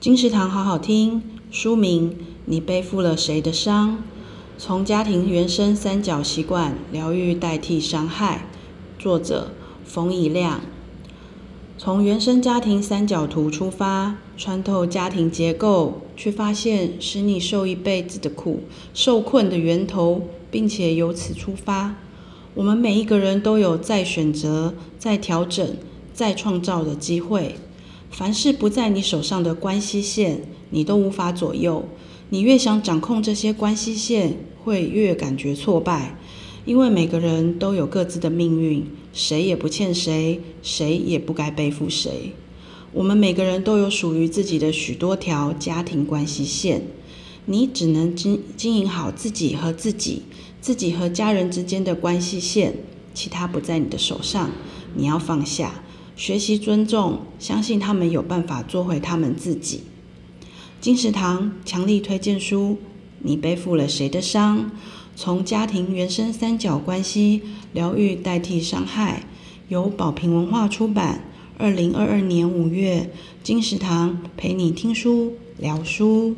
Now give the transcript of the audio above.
金石堂好好听，书名：你背负了谁的伤？从家庭原生三角习惯疗愈代替伤害。作者：冯以亮。从原生家庭三角图出发，穿透家庭结构，却发现使你受一辈子的苦、受困的源头，并且由此出发。我们每一个人都有再选择、再调整、再创造的机会。凡是不在你手上的关系线，你都无法左右。你越想掌控这些关系线，会越感觉挫败。因为每个人都有各自的命运，谁也不欠谁，谁也不该背负谁。我们每个人都有属于自己的许多条家庭关系线，你只能经经营好自己和自己、自己和家人之间的关系线，其他不在你的手上，你要放下。学习尊重，相信他们有办法做回他们自己。金石堂强力推荐书：你背负了谁的伤？从家庭原生三角关系疗愈代替伤害，由宝瓶文化出版。二零二二年五月，金石堂陪你听书聊书。